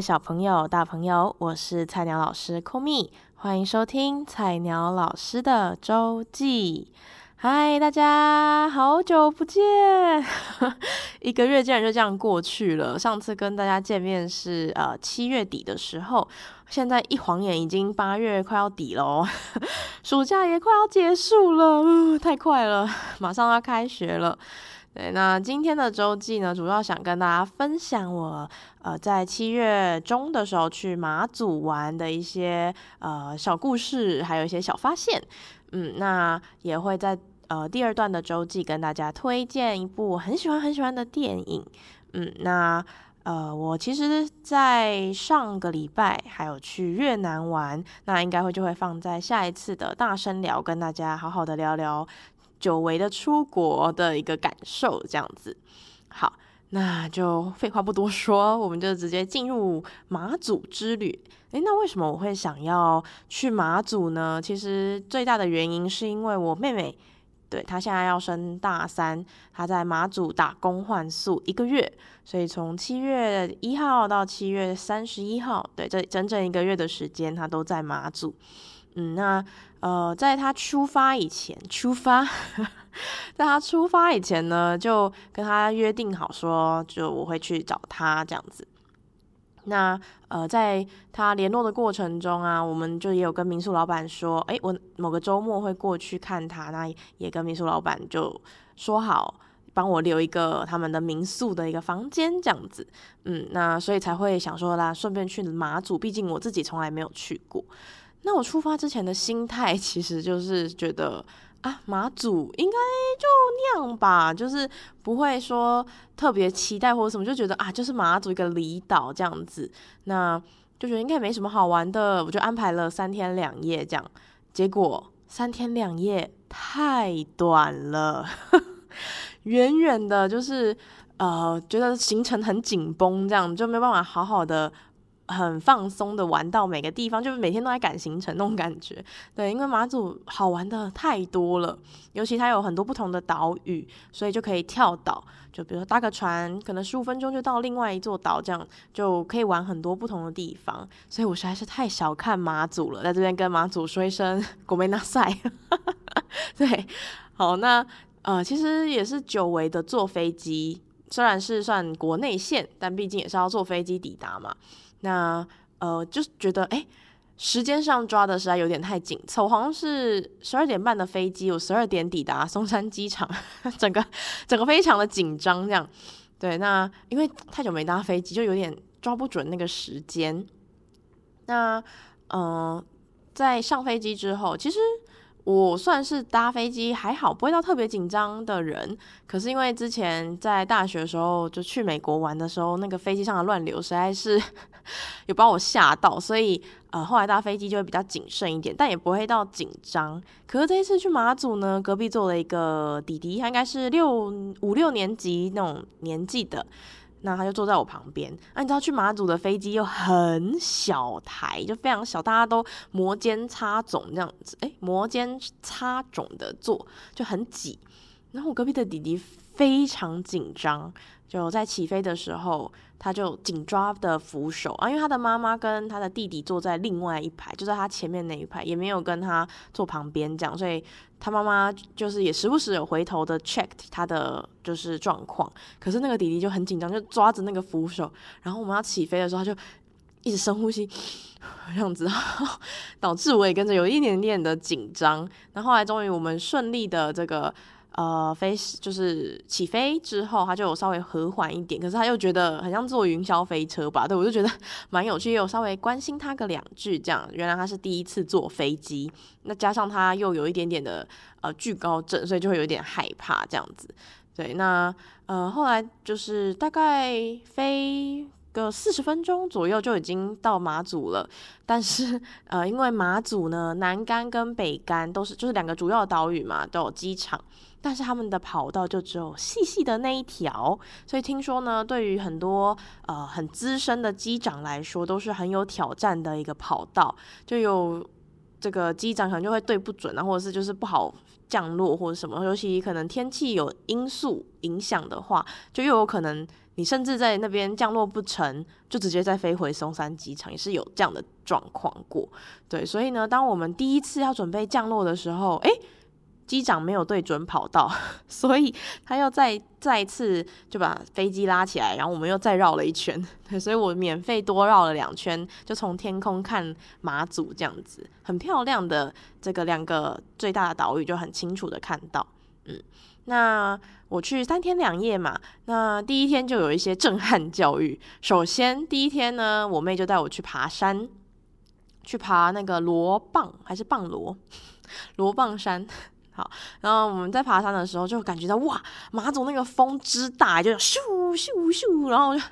小朋友、大朋友，我是菜鸟老师 Komi，欢迎收听菜鸟老师的周记。嗨，大家好久不见，一个月竟然就这样过去了。上次跟大家见面是呃七月底的时候，现在一晃眼已经八月快要底了哦，暑假也快要结束了，呃，太快了，马上要开学了。对，那今天的周记呢，主要想跟大家分享我呃在七月中的时候去马祖玩的一些呃小故事，还有一些小发现。嗯，那也会在呃第二段的周记跟大家推荐一部我很喜欢很喜欢的电影。嗯，那呃我其实，在上个礼拜还有去越南玩，那应该会就会放在下一次的大声聊，跟大家好好的聊聊。久违的出国的一个感受，这样子，好，那就废话不多说，我们就直接进入马祖之旅。诶，那为什么我会想要去马祖呢？其实最大的原因是因为我妹妹，对，她现在要升大三，她在马祖打工换宿一个月，所以从七月一号到七月三十一号，对，这整整一个月的时间，她都在马祖。嗯，那呃，在他出发以前，出发，在他出发以前呢，就跟他约定好说，就我会去找他这样子。那呃，在他联络的过程中啊，我们就也有跟民宿老板说，诶，我某个周末会过去看他，那也跟民宿老板就说好，帮我留一个他们的民宿的一个房间这样子。嗯，那所以才会想说啦，顺便去马祖，毕竟我自己从来没有去过。那我出发之前的心态 其实就是觉得啊，马祖应该就那样吧，就是不会说特别期待或者什么，就觉得啊，就是马祖一个离岛这样子，那就觉得应该没什么好玩的，我就安排了三天两夜这样。结果三天两夜太短了，远远的，就是呃，觉得行程很紧绷，这样就没办法好好的。很放松的玩到每个地方，就是每天都在赶行程那种感觉。对，因为马祖好玩的太多了，尤其它有很多不同的岛屿，所以就可以跳岛。就比如说搭个船，可能十五分钟就到另外一座岛，这样就可以玩很多不同的地方。所以我实在是太小看马祖了，在这边跟马祖说一声“ごめんなさい”。对，好，那呃，其实也是久违的坐飞机，虽然是算国内线，但毕竟也是要坐飞机抵达嘛。 那呃，就是觉得哎，时间上抓的实在有点太紧凑，好像是十二点半的飞机，我十二点抵达松山机场，整个整个非常的紧张这样。对，那因为太久没搭飞机，就有点抓不准那个时间。那呃，在上飞机之后，其实。我算是搭飞机还好，不会到特别紧张的人。可是因为之前在大学的时候就去美国玩的时候，那个飞机上的乱流实在是 有把我吓到，所以呃后来搭飞机就会比较谨慎一点，但也不会到紧张。可是这一次去马祖呢，隔壁坐了一个弟弟，他应该是六五六年级那种年纪的。那他就坐在我旁边。那、你知道去马祖的飞机又很小台，就非常小，大家都摩肩擦踵这样子，诶，摩肩擦踵的坐，就很挤。然后我隔壁的弟弟非常紧张，就在起飞的时候，他就紧抓的扶手啊，因为他的妈妈跟他的弟弟坐在另外一排，就在他前面那一排，也没有跟他坐旁边这样，所以。他妈妈就是也时不时有回头的 check 他的就是状况，可是那个弟弟就很紧张，就抓着那个扶手，然后我们要起飞的时候，他就一直深呼吸，这样子，导致我也跟着有一点点的紧张。那后来终于我们顺利的这个。呃，飞就是起飞之后，他就有稍微和缓一点，可是他又觉得很像坐云霄飞车吧？对，我就觉得 蛮有趣，有稍微关心他个两句，这样。原来他是第一次坐飞机，那加上他又有一点点的呃惧高症，所以就会有点害怕这样子。对，那呃后来就是大概飞个四十分钟左右就已经到马祖了，但是呃因为马祖呢南竿跟北竿都是就是两个主要岛屿嘛，都有机场。但是他们的跑道就只有细细的那一条，所以听说呢，对于很多呃很资深的机长来说，都是很有挑战的一个跑道。就有这个机长可能就会对不准啊，或者是就是不好降落或者什么，尤其可能天气有因素影响的话，就又有可能你甚至在那边降落不成，就直接再飞回松山机场，也是有这样的状况过。对，所以呢，当我们第一次要准备降落的时候，哎、欸。机长没有对准跑道，所以他又再再次就把飞机拉起来，然后我们又再绕了一圈，所以我免费多绕了两圈，就从天空看马祖这样子，很漂亮的这个两个最大的岛屿就很清楚的看到，嗯，那我去三天两夜嘛，那第一天就有一些震撼教育。首先第一天呢，我妹就带我去爬山，去爬那个罗蚌还是棒罗 罗蚌山。好，然后我们在爬山的时候就感觉到哇，马祖那个风之大，就咻咻咻，然后就，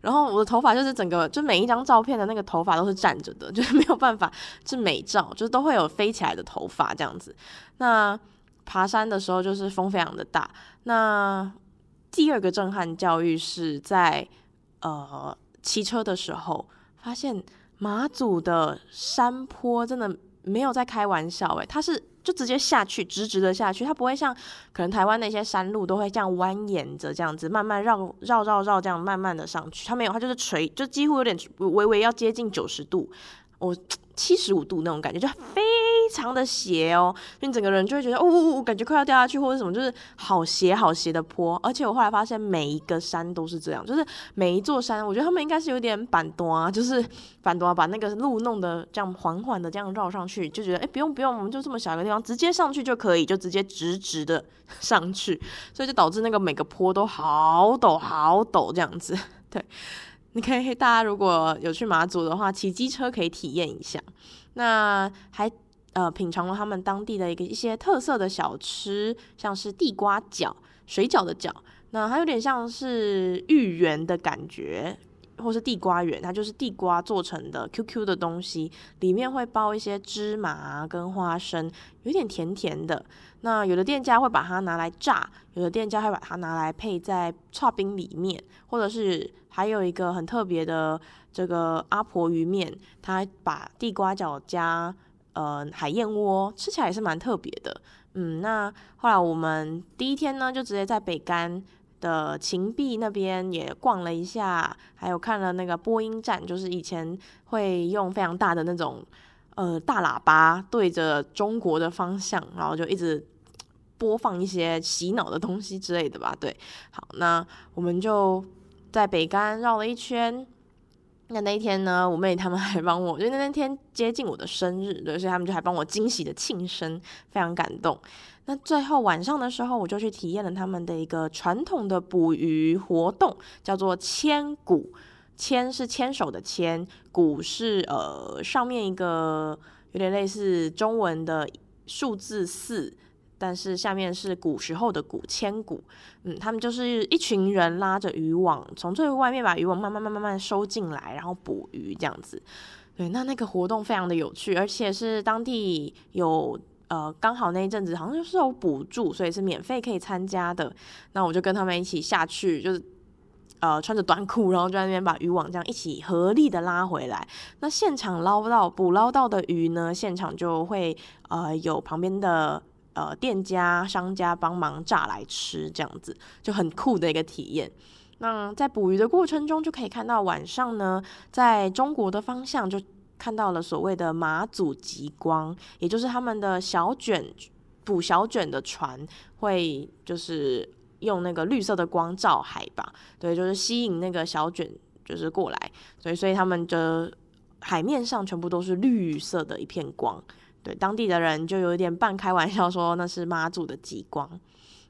然后我的头发就是整个，就每一张照片的那个头发都是站着的，就是没有办法是美照，就是都会有飞起来的头发这样子。那爬山的时候就是风非常的大。那第二个震撼教育是在呃骑车的时候，发现马祖的山坡真的没有在开玩笑诶，它是。就直接下去，直直的下去，它不会像可能台湾那些山路都会这样蜿蜒着这样子，慢慢绕绕绕绕这样慢慢的上去，它没有，它就是垂，就几乎有点微微要接近九十度，我。七十五度那种感觉，就非常的斜哦，你整个人就会觉得，哦，哦，哦，感觉快要掉下去或者什么，就是好斜好斜的坡。而且我后来发现，每一个山都是这样，就是每一座山，我觉得他们应该是有点板多啊，就是 板多，把那个路弄得这样缓缓的这样绕上去，就觉得，哎，不用不用，我们就这么小一个地方，直接上去就可以，就直接直直的 上去，所以就导致那个每个坡都好陡好陡这样子，对。你可以，大家如果有去马祖的话，骑机车可以体验一下。那还呃品尝了他们当地的一个一些特色的小吃，像是地瓜饺、水饺的饺，那它有点像是芋圆的感觉。或是地瓜圆，它就是地瓜做成的 QQ 的东西，里面会包一些芝麻跟花生，有点甜甜的。那有的店家会把它拿来炸，有的店家会把它拿来配在剉冰里面，或者是还有一个很特别的这个阿婆鱼面，它把地瓜角加呃海燕窝，吃起来也是蛮特别的。嗯，那后来我们第一天呢，就直接在北竿。的琴壁那边也逛了一下，还有看了那个播音站，就是以前会用非常大的那种呃大喇叭对着中国的方向，然后就一直播放一些洗脑的东西之类的吧。对，好，那我们就在北干绕了一圈。那那一天呢，我妹他们还帮我，就那那天接近我的生日，对，所以他们就还帮我惊喜的庆生，非常感动。那最后晚上的时候，我就去体验了他们的一个传统的捕鱼活动，叫做牵鼓。牵是牵手的牵，鼓是呃上面一个有点类似中文的数字四，但是下面是古时候的古，牵鼓。嗯，他们就是一群人拉着渔网，从最外面把渔网慢慢慢慢慢收进来，然后捕鱼这样子。对，那那个活动非常的有趣，而且是当地有。呃，刚好那一阵子好像就是有补助，所以是免费可以参加的。那我就跟他们一起下去，就是呃穿着短裤，然后就在那边把渔网这样一起合力的拉回来。那现场捞到捕捞到的鱼呢，现场就会呃有旁边的呃店家商家帮忙炸来吃，这样子就很酷的一个体验。那在捕鱼的过程中，就可以看到晚上呢，在中国的方向就。看到了所谓的马祖极光，也就是他们的小卷捕小卷的船会就是用那个绿色的光照海吧，对，就是吸引那个小卷就是过来，所以所以他们的海面上全部都是绿色的一片光，对，当地的人就有一点半开玩笑说那是马祖的极光，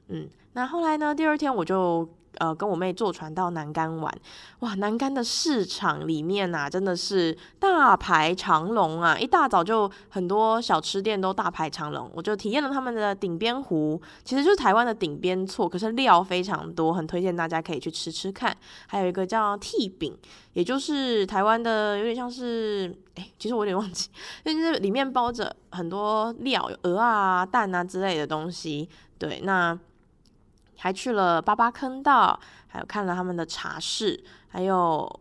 嗯，那后来呢，第二天我就。呃，跟我妹坐船到南竿玩，哇，南竿的市场里面啊，真的是大排长龙啊！一大早就很多小吃店都大排长龙，我就体验了他们的鼎边糊，其实就是台湾的鼎边趖，可是料非常多，很推荐大家可以去吃吃看。还有一个叫屉饼，也就是台湾的，有点像是，哎，其实我有点忘记，就是里面包着很多料，鹅啊、蛋啊之类的东西。对，那。还去了八八坑道，还有看了他们的茶室，还有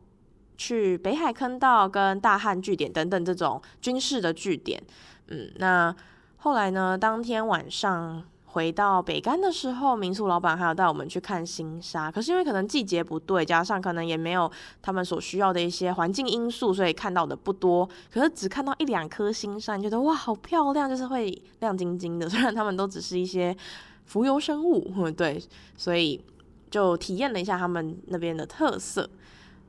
去北海坑道跟大汉据点等等这种军事的据点。嗯，那后来呢？当天晚上回到北竿的时候，民宿老板还有带我们去看星沙。可是因为可能季节不对，加上可能也没有他们所需要的一些环境因素，所以看到的不多。可是只看到一两颗星沙，觉得哇，好漂亮，就是会亮晶晶的。虽然他们都只是一些浮游生物，对，所以就体验了一下他们那边的特色。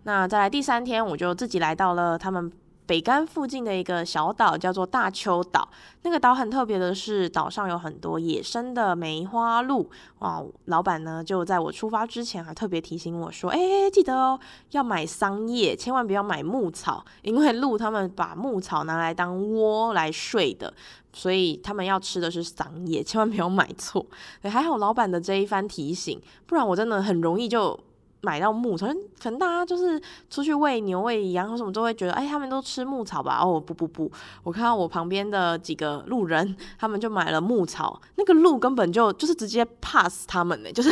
那再来第三天，我就自己来到了他们。北竿附近的一个小岛叫做大坵岛，那个岛很特别的是，岛上有很多野生的梅花鹿。哇，老板呢就在我出发之前还特别提醒我说：“哎、记得哦，要买桑叶，千万不要买牧草，因为鹿他们把牧草拿来当窝来睡的，所以他们要吃的是桑叶，千万不要买错。”还好老板的这一番提醒，不然我真的很容易就。买到牧草，可能大家就是出去喂牛喂羊什么都会觉得，哎，他们都吃牧草吧？哦，不不不，我看到我旁边的几个路人，他们就买了牧草，那个鹿根本就就是直接 pass 他们呢，就是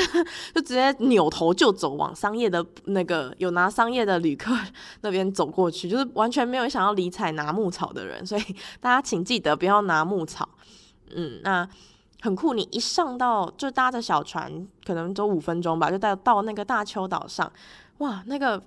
就直接扭头就走，往商业的那个有拿商业的旅客 那边走过去，就是完全没有想要理睬拿牧草的人，所以大家请记得不要拿牧草。嗯，那。很酷，你一上到就搭着小船，可能走五分钟吧，就到到那个大丘岛上，哇，那个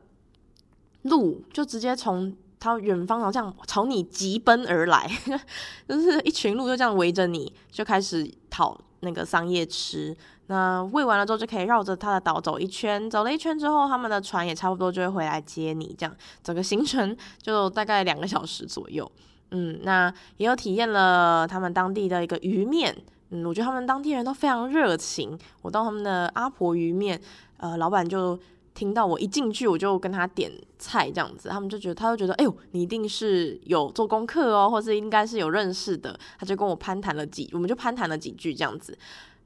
鹿就直接从它远方好像朝你疾奔而来，就是一群鹿就这样围着你，就开始讨那个桑叶吃。那喂完了之后，就可以绕着它的岛走一圈，走了一圈之后，他们的船也差不多就会回来接你，这样整个行程就大概两个小时左右。嗯，那也有体验了他们当地的一个鱼面。嗯，我觉得他们当地人都非常热情。我到他们的阿婆鱼面，呃，老板就听到我一进去，我就跟他点菜这样子，他们就觉得，他就觉得，哎呦，你一定是有做功课哦，或是应该是有认识的。他就跟我攀谈了几，我们就攀谈了几句这样子，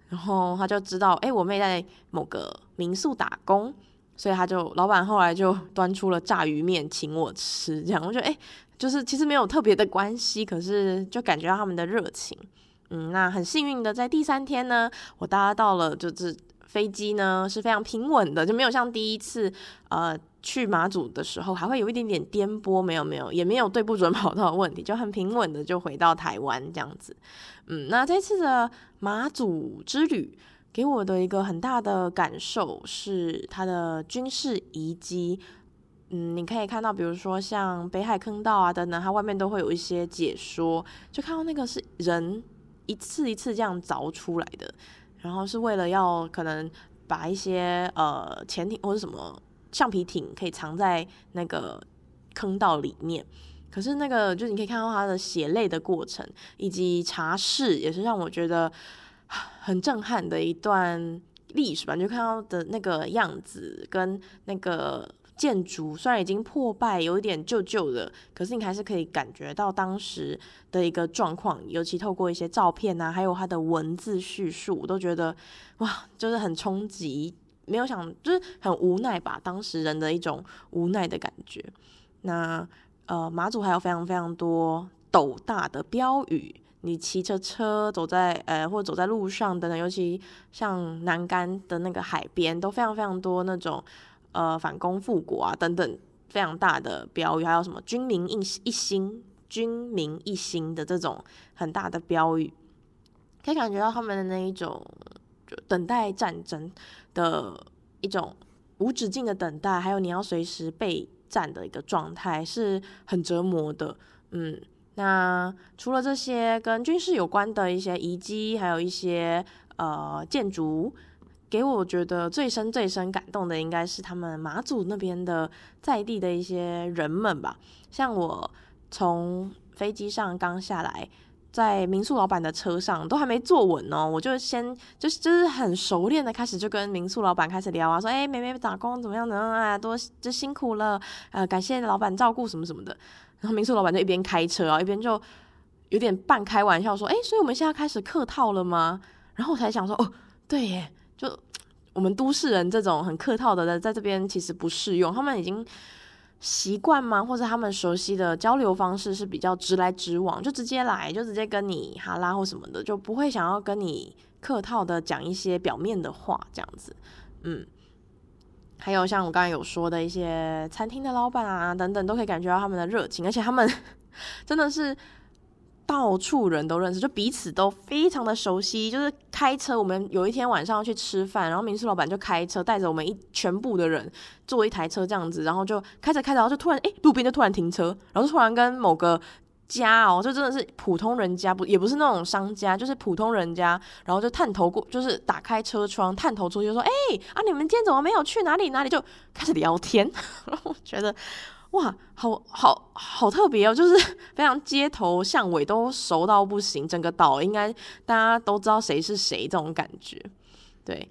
然后他就知道，哎，我妹在某个民宿打工，所以他就老板后来就端出了炸鱼面请我吃，这样我觉得，哎，就是其实没有特别的关系，可是就感觉到他们的热情。嗯，那很幸运的，在第三天呢，我搭到了，就是飞机呢是非常平稳的，就没有像第一次呃去马祖的时候还会有一点点颠簸，没有没有，也没有对不准跑道的问题，就很平稳的就回到台湾这样子。嗯，那这次的马祖之旅给我的一个很大的感受是它的军事遗迹。嗯，你可以看到，比如说像北海坑道啊等等，它外面都会有一些解说，就看到那个是人。一次一次这样凿出来的，然后是为了要可能把一些呃潜艇或者什么橡皮艇可以藏在那个坑道里面。可是那个就是你可以看到它的血泪的过程，以及茶室也是让我觉得很震撼的一段历史吧。你就看到的那个样子跟那个。建筑虽然已经破败，有一点旧旧的，可是你还是可以感觉到当时的一个状况。尤其透过一些照片啊，还有它的文字叙述，我都觉得哇，就是很冲击。没有想，就是很无奈吧，当时人的一种无奈的感觉。那呃，马祖还有非常非常多斗大的标语，你骑着车走在呃，或者走在路上等等，尤其像南竿的那个海边，都非常非常多那种。呃，反攻复国啊，等等，非常大的标语，还有什么“军民一一心”“军民一心”的这种很大的标语，可以感觉到他们的那一种就等待战争的一种无止境的等待，还有你要随时备战的一个状态，是很折磨的。嗯，那除了这些跟军事有关的一些遗迹，还有一些呃建筑。给我觉得最深、最深感动的，应该是他们马祖那边的在地的一些人们吧。像我从飞机上刚下来，在民宿老板的车上都还没坐稳哦，我就先就是就是很熟练的开始就跟民宿老板开始聊啊，说哎，妹妹打工怎么样呢？啊，多就辛苦了，呃，感谢老板照顾什么什么的。然后民宿老板就一边开车啊，一边就有点半开玩笑说，哎，所以我们现在开始客套了吗？然后我才想说，哦，对耶。就我们都市人这种很客套的，在这边其实不适用。他们已经习惯吗？或者他们熟悉的交流方式是比较直来直往，就直接来，就直接跟你哈拉或什么的，就不会想要跟你客套的讲一些表面的话这样子。嗯，还有像我刚才有说的一些餐厅的老板啊等等，都可以感觉到他们的热情，而且他们 真的是。到处人都认识，就彼此都非常的熟悉，就是开车，我们有一天晚上要去吃饭，然后民宿老板就开车带着我们一全部的人坐一台车这样子，然后就开着开着，然后就突然哎，路边就突然停车，然后就突然跟某个家哦，就真的是普通人家，不也不是那种商家，就是普通人家，然后就探头过，就是打开车窗探头出去说，哎啊，你们今天怎么没有去哪里哪里？就开始聊天，然后我觉得。哇，好好好特别哦，就是 非常街头巷尾都熟到不行，整个岛应该大家都知道谁是谁这种感觉。对，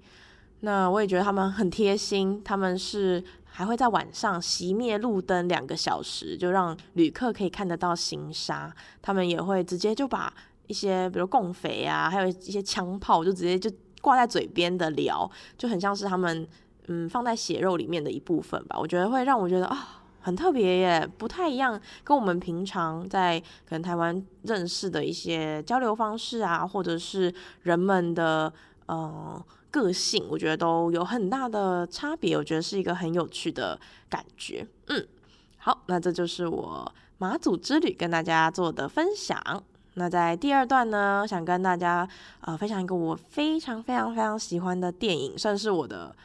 那我也觉得他们很贴心，他们是还会在晚上熄灭路灯两个小时，就让旅客可以看得到行沙。他们也会直接就把一些比如共匪啊，还有一些枪炮，就直接就挂在嘴边的聊，就很像是他们嗯放在血肉里面的一部分吧。我觉得会让我觉得啊。很特别耶，不太一样，跟我们平常在可能台湾认识的一些交流方式啊，或者是人们的呃个性，我觉得都有很大的差别。我觉得是一个很有趣的感觉。嗯，好，那这就是我马祖之旅跟大家做的分享。那在第二段呢，想跟大家呃分享一个我非常非常非常喜欢的电影，算是我的。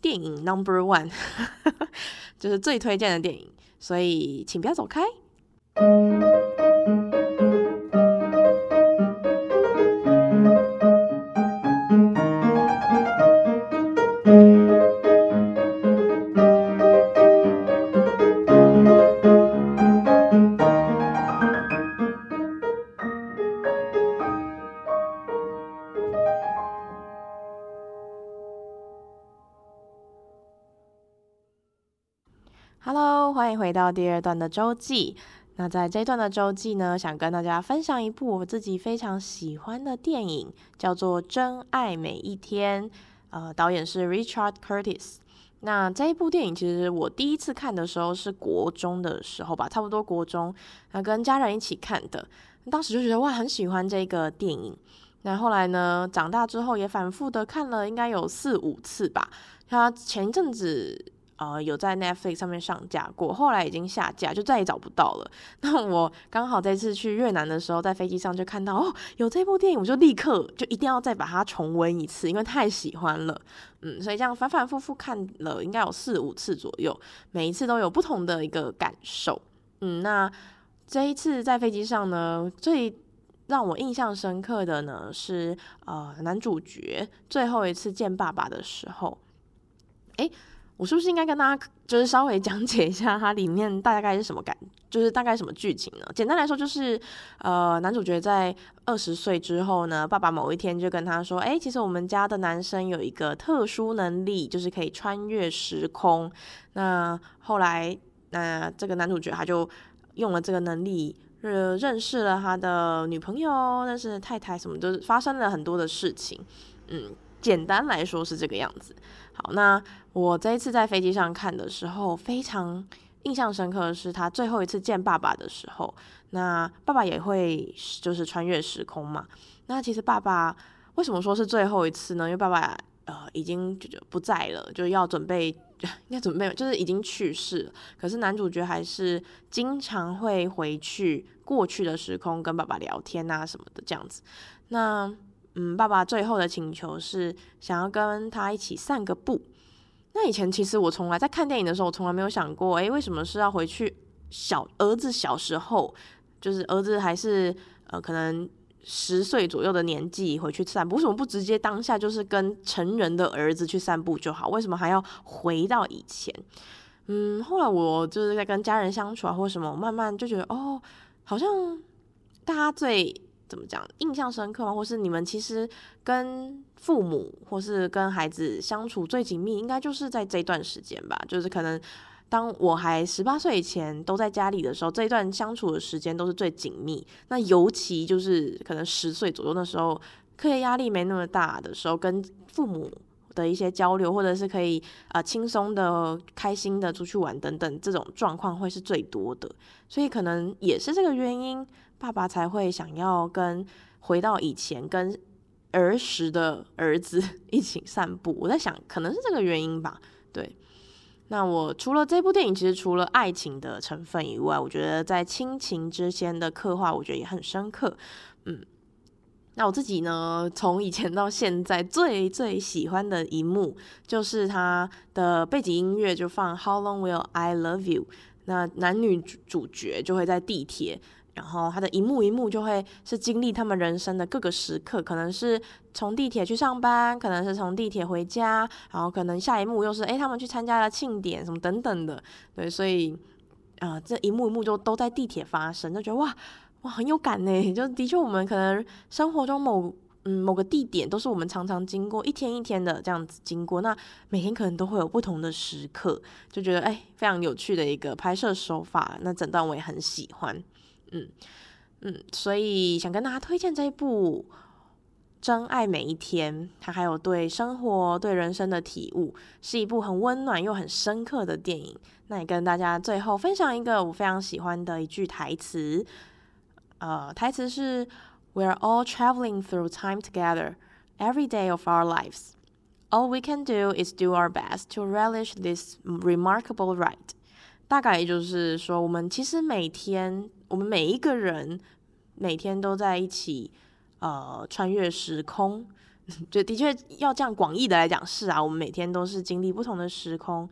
电影 Number One，就是最推荐的电影，所以请不要走开。到第二段的周记。那在这一段的周记呢，想跟大家分享一部我自己非常喜欢的电影，叫做《真爱每一天》。呃，导演是 Richard Curtis。那这一部电影其实我第一次看的时候是国中的时候吧，差不多国中，那跟家人一起看的。当时就觉得哇，很喜欢这个电影。那后来呢，长大之后也反复的看了，应该有四五次吧。他前一阵子。呃，有在 Netflix 上面上架过，后来已经下架，就再也找不到了。那我刚好这次去越南的时候，在飞机上就看到哦，有这部电影，我就立刻就一定要再把它重温一次，因为太喜欢了。嗯，所以这样反反复复看了，应该有四五次左右，每一次都有不同的一个感受。嗯，那这一次在飞机上呢，最让我印象深刻的呢是呃男主角最后一次见爸爸的时候，诶。我是不是应该跟大家就是稍微讲解一下它里面大概是什么感，就是大概什么剧情呢？简单来说就是，呃，男主角在二十岁之后呢，爸爸某一天就跟他说：“哎，其实我们家的男生有一个特殊能力，就是可以穿越时空。”那后来，那这个男主角他就用了这个能力，呃，认识了他的女朋友，认识太太，什么都发生了很多的事情。嗯，简单来说是这个样子。好，那我这一次在飞机上看的时候，非常印象深刻的是他最后一次见爸爸的时候，那爸爸也会就是穿越时空嘛。那其实爸爸为什么说是最后一次呢？因为爸爸呃已经就就不在了，就要准备 应该准备就是已经去世了。可是男主角还是经常会回去过去的时空跟爸爸聊天啊什么的这样子。那嗯，爸爸最后的请求是想要跟他一起散个步。那以前其实我从来在看电影的时候，我从来没有想过，诶，为什么是要回去小儿子小时候，就是儿子还是呃可能十岁左右的年纪回去散步？为什么不直接当下就是跟成人的儿子去散步就好？为什么还要回到以前？嗯，后来我就是在跟家人相处啊，或什么，我慢慢就觉得哦，好像大家最。怎么讲？印象深刻吗？或是你们其实跟父母或是跟孩子相处最紧密，应该就是在这段时间吧。就是可能当我还十八岁以前都在家里的时候，这一段相处的时间都是最紧密。那尤其就是可能十岁左右的时候，课业压力没那么大的时候，跟父母的一些交流，或者是可以啊、轻松的、开心的出去玩等等，这种状况会是最多的。所以可能也是这个原因。爸爸才会想要跟回到以前跟儿时的儿子 一起散步。我在想，可能是这个原因吧。对，那我除了这部电影，其实除了爱情的成分以外，我觉得在亲情之间的刻画，我觉得也很深刻。嗯，那我自己呢，从以前到现在最最喜欢的一幕，就是他的背景音乐就放 How long will I love you？那男女主角就会在地铁，然后他的一幕一幕就会是经历他们人生的各个时刻，可能是从地铁去上班，可能是从地铁回家，然后可能下一幕又是诶，他们去参加了庆典什么等等的，对，所以啊、这一幕一幕就都在地铁发生，就觉得哇。哇，很有感呢！就的确，我们可能生活中某嗯某个地点，都是我们常常经过，一天一天的这样子经过。那每天可能都会有不同的时刻，就觉得哎，非常有趣的一个拍摄手法。那整段我也很喜欢，嗯嗯，所以想跟大家推荐这一部《真爱每一天》，它还有对生活、对人生的体悟，是一部很温暖又很深刻的电影。那也跟大家最后分享一个我非常喜欢的一句台词。呃，台词是 "We're all traveling through time together, every day of our lives. All we can do is do our best to relish this remarkable ride." 大概也就是说，我们其实每天，我们每一个人每天都在一起，呃，穿越时空。就的确要这样广义的来讲，是啊，我们每天都是经历不同的时空。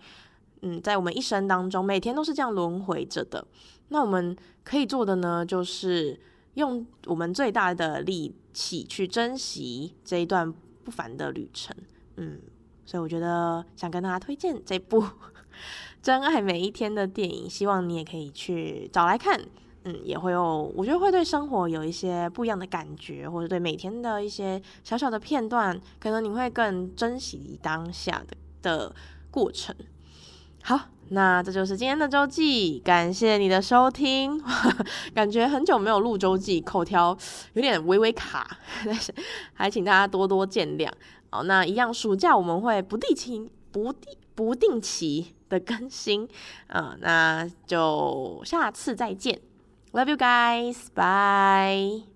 嗯，在我们一生当中，每天都是这样轮回着的。那我们可以做的呢，就是用我们最大的力气去珍惜这一段不凡的旅程。嗯，所以我觉得想跟大家推荐这部 《真爱每一天》的电影，希望你也可以去找来看。嗯，也会有，我觉得会对生活有一些不一样的感觉，或者对每天的一些小小的片段，可能你会更珍惜当下的的过程。好，那这就是今天的周记，感谢你的收听。感觉很久没有录周记，口条有点微微卡，但是还请大家多多见谅。好，那一样，暑假我们会不定期、不定不定期的更新。嗯，那就下次再见 Love you guys. Bye.